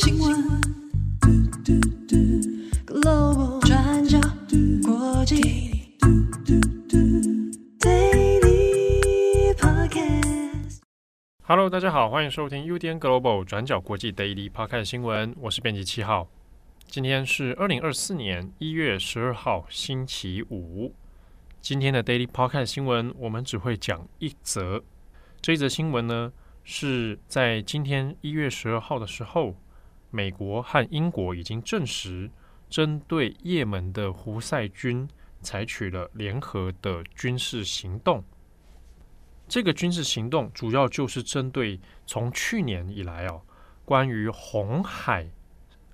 新闻，Global 转角国际，Daily Podcast。Hello，大家好，欢迎收听 UDN Global 转角国际 Daily Podcast 新闻，我是编辑七号。今天是二零二四年一月十二号，星期五。今天的 Daily Podcast 新闻，我们只会讲一则。这一则新闻呢，是在今天一月十二号的时候，美国和英国已经证实，针对也门的胡塞军采取了联合的军事行动。这个军事行动主要就是针对从去年以来哦，关于红海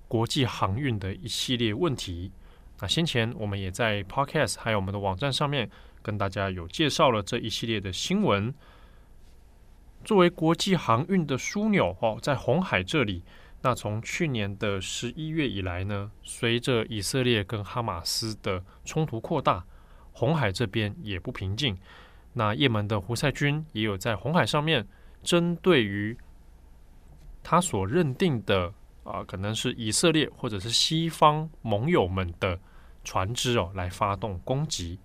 国际航运的一系列问题。那先前我们也在 Podcast 还有我们的网站上面跟大家有介绍了这一系列的新闻。作为国际航运的枢纽哦，在红海这里，那从去年的十一月以来呢，随着以色列跟哈马斯的冲突扩大，红海这边也不平静。那也门的胡塞军也有在红海上面针对于他所认定的。啊，可能是以色列或者是西方盟友们的船只哦，来发动攻击。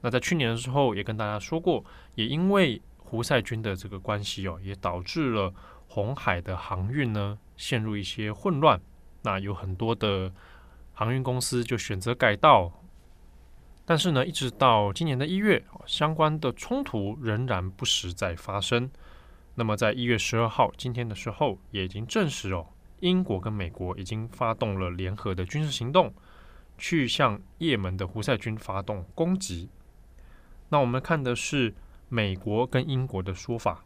那在去年的时候也跟大家说过，也因为胡塞军的这个关系哦，也导致了红海的航运呢陷入一些混乱。那有很多的航运公司就选择改道，但是呢，一直到今年的一月，相关的冲突仍然不时在发生。那么在一月十二号今天的时候，也已经证实哦。英国跟美国已经发动了联合的军事行动，去向也门的胡塞军发动攻击。那我们看的是美国跟英国的说法。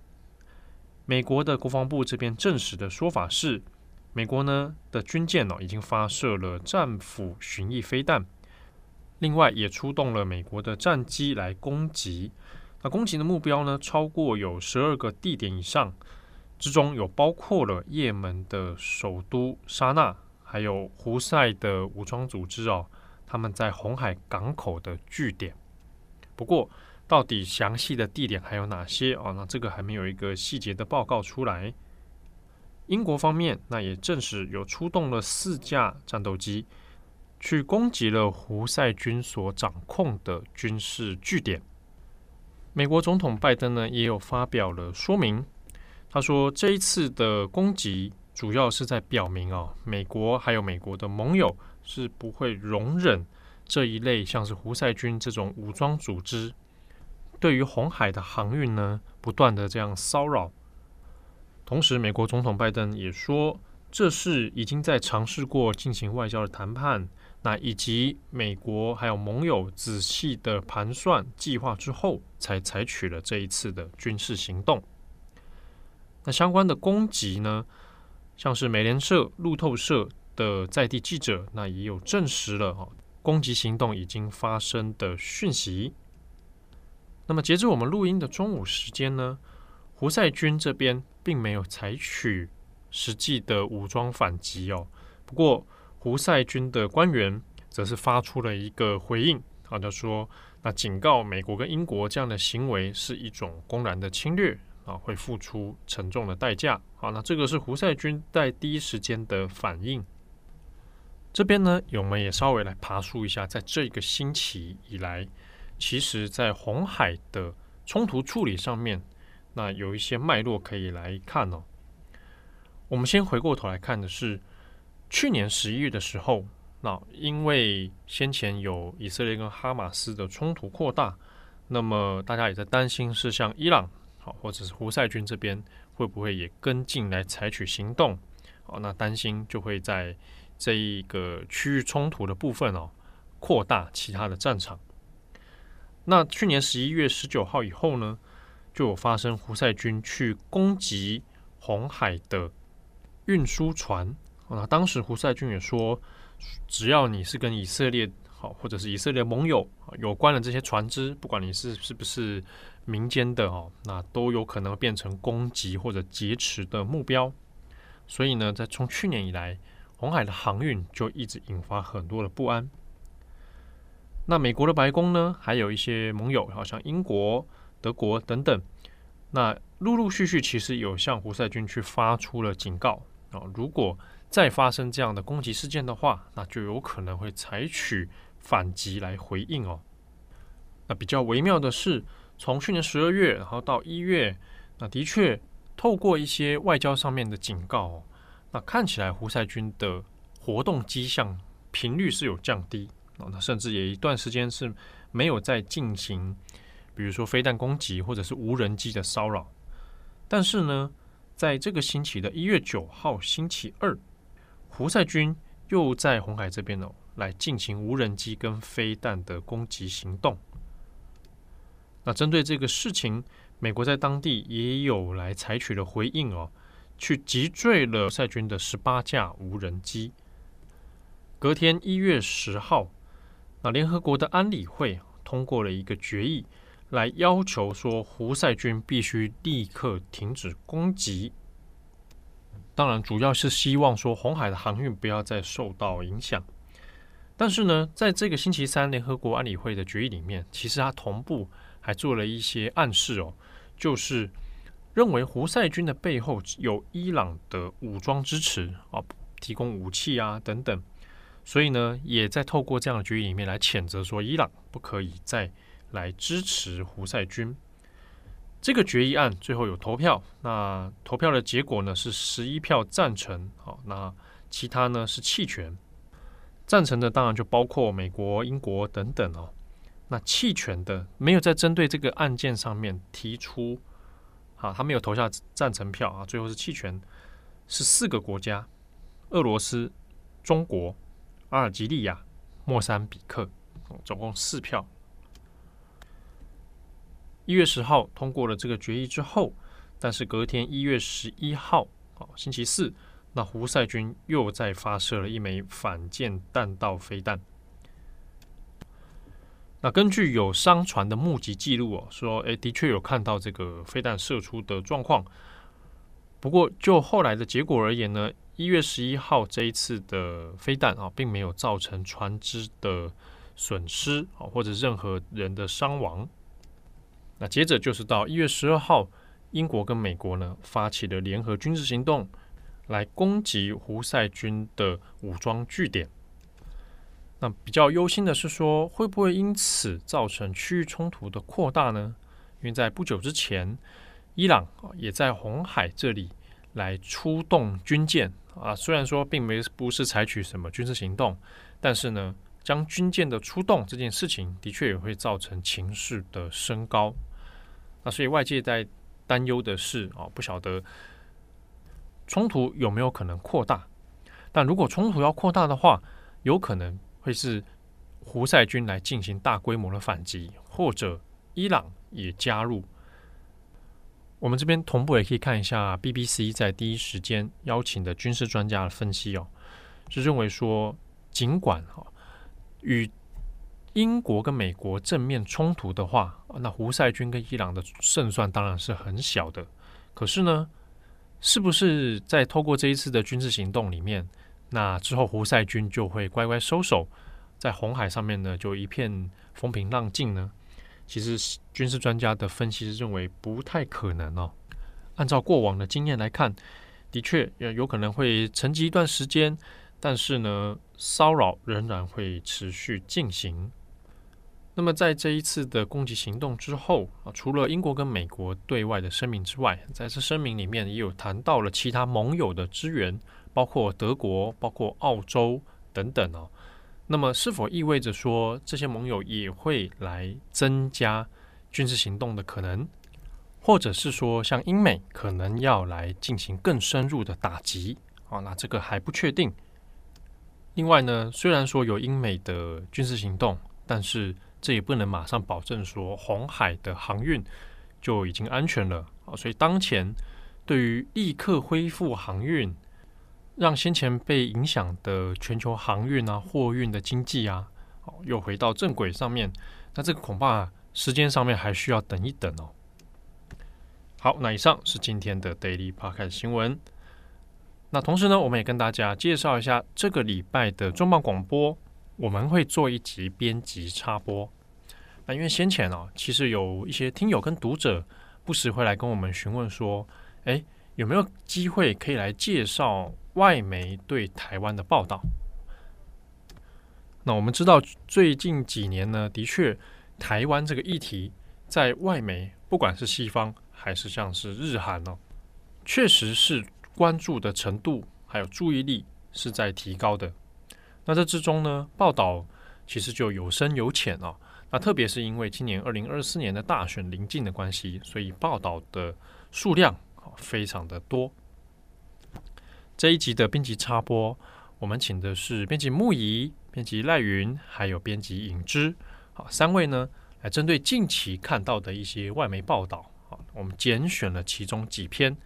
美国的国防部这边证实的说法是，美国呢的军舰哦已经发射了战斧巡弋飞弹，另外也出动了美国的战机来攻击。那攻击的目标呢，超过有十二个地点以上。之中有包括了也门的首都沙那，还有胡塞的武装组织哦，他们在红海港口的据点。不过，到底详细的地点还有哪些哦？那这个还没有一个细节的报告出来。英国方面那也证实有出动了四架战斗机，去攻击了胡塞军所掌控的军事据点。美国总统拜登呢也有发表了说明。他说：“这一次的攻击主要是在表明哦，美国还有美国的盟友是不会容忍这一类像是胡塞军这种武装组织对于红海的航运呢不断的这样骚扰。同时，美国总统拜登也说，这是已经在尝试过进行外交的谈判，那以及美国还有盟友仔细的盘算计划之后，才采取了这一次的军事行动。”那相关的攻击呢，像是美联社、路透社的在地记者，那也有证实了哈，攻击行动已经发生的讯息。那么截至我们录音的中午时间呢，胡塞军这边并没有采取实际的武装反击哦。不过胡塞军的官员则是发出了一个回应，啊，就说那警告美国跟英国这样的行为是一种公然的侵略。啊，会付出沉重的代价。好，那这个是胡塞军在第一时间的反应。这边呢，我们也稍微来爬梳一下，在这个星期以来，其实在红海的冲突处理上面，那有一些脉络可以来看哦。我们先回过头来看的是去年十一月的时候，那因为先前有以色列跟哈马斯的冲突扩大，那么大家也在担心是像伊朗。好，或者是胡塞军这边会不会也跟进来采取行动？好，那担心就会在这一个区域冲突的部分哦，扩大其他的战场。那去年十一月十九号以后呢，就有发生胡塞军去攻击红海的运输船。那当时胡塞军也说，只要你是跟以色列好，或者是以色列盟友有关的这些船只，不管你是是不是。民间的哦，那都有可能变成攻击或者劫持的目标。所以呢，在从去年以来，红海的航运就一直引发很多的不安。那美国的白宫呢，还有一些盟友，好像英国、德国等等，那陆陆续续其实有向胡塞军去发出了警告啊。如果再发生这样的攻击事件的话，那就有可能会采取反击来回应哦。那比较微妙的是，从去年十二月，然后到一月，那的确透过一些外交上面的警告哦，那看起来胡塞军的活动迹象频率是有降低那甚至也一段时间是没有再进行，比如说飞弹攻击或者是无人机的骚扰。但是呢，在这个星期的一月九号星期二。胡塞军又在红海这边哦，来进行无人机跟飞弹的攻击行动。那针对这个事情，美国在当地也有来采取了回应哦，去击坠了胡塞军的十八架无人机。隔天一月十号，那联合国的安理会通过了一个决议，来要求说胡塞军必须立刻停止攻击。当然，主要是希望说红海的航运不要再受到影响。但是呢，在这个星期三联合国安理会的决议里面，其实它同步还做了一些暗示哦，就是认为胡塞军的背后有伊朗的武装支持啊，提供武器啊等等。所以呢，也在透过这样的决议里面来谴责说，伊朗不可以再来支持胡塞军。这个决议案最后有投票，那投票的结果呢是十一票赞成，好，那其他呢是弃权。赞成的当然就包括美国、英国等等哦。那弃权的没有在针对这个案件上面提出，好，他没有投下赞成票啊，最后是弃权，是四个国家：俄罗斯、中国、阿尔及利亚、莫桑比克，总共四票。一月十号通过了这个决议之后，但是隔天一月十一号，哦，星期四，那胡塞军又再发射了一枚反舰弹道飞弹。那根据有商船的目击记录哦，说，诶，的确有看到这个飞弹射出的状况。不过就后来的结果而言呢，一月十一号这一次的飞弹啊，并没有造成船只的损失啊，或者任何人的伤亡。那接着就是到一月十二号，英国跟美国呢发起了联合军事行动，来攻击胡塞军的武装据点。那比较忧心的是说，会不会因此造成区域冲突的扩大呢？因为在不久之前，伊朗也在红海这里来出动军舰啊，虽然说并没不是采取什么军事行动，但是呢，将军舰的出动这件事情，的确也会造成情势的升高。那所以外界在担忧的是啊，不晓得冲突有没有可能扩大？但如果冲突要扩大的话，有可能会是胡塞军来进行大规模的反击，或者伊朗也加入。我们这边同步也可以看一下 BBC 在第一时间邀请的军事专家分析哦，是认为说，尽管哈与英国跟美国正面冲突的话，那胡塞军跟伊朗的胜算当然是很小的。可是呢，是不是在透过这一次的军事行动里面，那之后胡塞军就会乖乖收手，在红海上面呢就一片风平浪静呢？其实军事专家的分析是认为不太可能哦。按照过往的经验来看，的确有可能会沉寂一段时间，但是呢，骚扰仍然会持续进行。那么，在这一次的攻击行动之后啊，除了英国跟美国对外的声明之外，在这声明里面也有谈到了其他盟友的支援，包括德国、包括澳洲等等哦。那么，是否意味着说这些盟友也会来增加军事行动的可能，或者是说像英美可能要来进行更深入的打击啊？那这个还不确定。另外呢，虽然说有英美的军事行动，但是这也不能马上保证说红海的航运就已经安全了啊，所以当前对于立刻恢复航运，让先前被影响的全球航运啊、货运的经济啊，又回到正轨上面，那这个恐怕时间上面还需要等一等哦。好，那以上是今天的 Daily Podcast 新闻。那同时呢，我们也跟大家介绍一下这个礼拜的重磅广播。我们会做一集编辑插播。那因为先前哦，其实有一些听友跟读者不时会来跟我们询问说，诶，有没有机会可以来介绍外媒对台湾的报道？那我们知道，最近几年呢，的确，台湾这个议题在外媒，不管是西方还是像是日韩哦，确实是关注的程度还有注意力是在提高的。那这之中呢，报道其实就有深有浅哦。那特别是因为今年二零二四年的大选临近的关系，所以报道的数量非常的多。这一集的编辑插播，我们请的是编辑木仪。编辑赖云，还有编辑影之，好，三位呢，来针对近期看到的一些外媒报道，好，我们拣选了其中几篇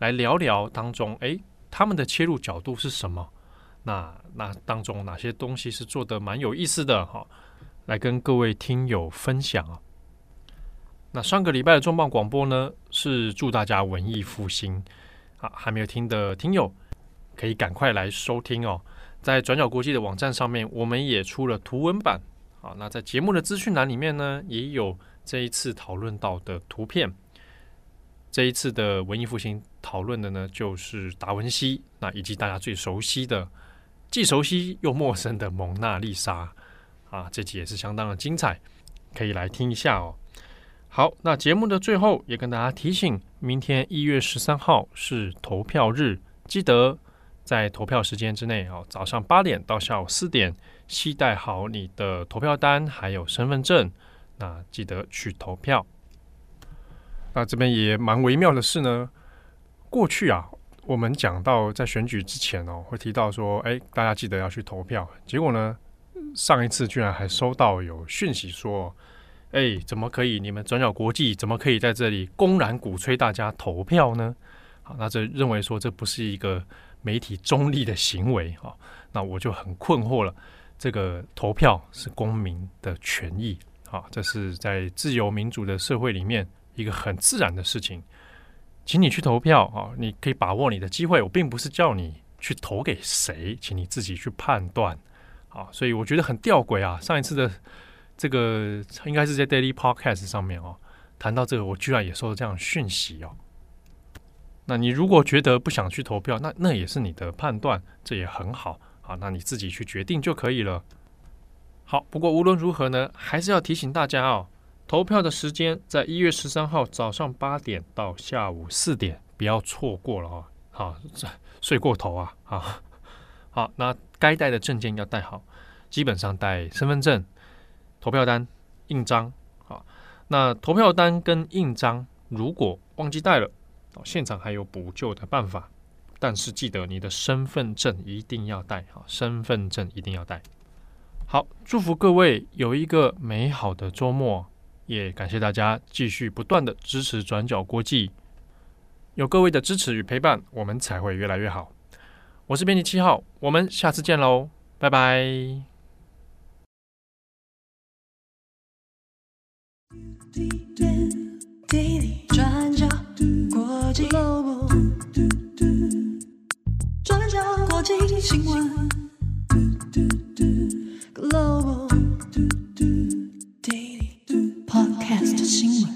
来聊聊当中，诶，他们的切入角度是什么？那那当中哪些东西是做得蛮有意思的？哈，来跟各位听友分享啊。那上个礼拜的重磅广播呢，是祝大家文艺复兴，啊，还没有听的听友可以赶快来收听哦。在转角国际的网站上面，我们也出了图文版。好，那在节目的资讯栏里面呢，也有这一次讨论到的图片。这一次的文艺复兴讨论的呢，就是达文西，那以及大家最熟悉的、既熟悉又陌生的蒙娜丽莎。啊，这集也是相当的精彩，可以来听一下哦。好，那节目的最后也跟大家提醒，明天一月十三号是投票日，记得。在投票时间之内哦，早上八点到下午四点，携带好你的投票单还有身份证，那记得去投票。那这边也蛮微妙的是呢，过去啊，我们讲到在选举之前哦，会提到说，哎，大家记得要去投票。结果呢，上一次居然还收到有讯息说，哎，怎么可以？你们转角国际怎么可以在这里公然鼓吹大家投票呢？好，那这认为说这不是一个。媒体中立的行为，哈，那我就很困惑了。这个投票是公民的权益，啊，这是在自由民主的社会里面一个很自然的事情，请你去投票，啊，你可以把握你的机会。我并不是叫你去投给谁，请你自己去判断，啊，所以我觉得很吊诡啊。上一次的这个应该是在 Daily Podcast 上面哦，谈到这个，我居然也收到这样讯息哦。那你如果觉得不想去投票，那那也是你的判断，这也很好啊。那你自己去决定就可以了。好，不过无论如何呢，还是要提醒大家哦，投票的时间在一月十三号早上八点到下午四点，不要错过了哦。好，睡过头啊啊。好，那该带的证件要带好，基本上带身份证、投票单、印章。好，那投票单跟印章如果忘记带了。现场还有补救的办法，但是记得你的身份证一定要带好，身份证一定要带。好，祝福各位有一个美好的周末，也感谢大家继续不断的支持转角国际。有各位的支持与陪伴，我们才会越来越好。我是编辑七号，我们下次见喽，拜拜。滴滴转角，国际广播，转角国际新闻，Global Podcast 新闻。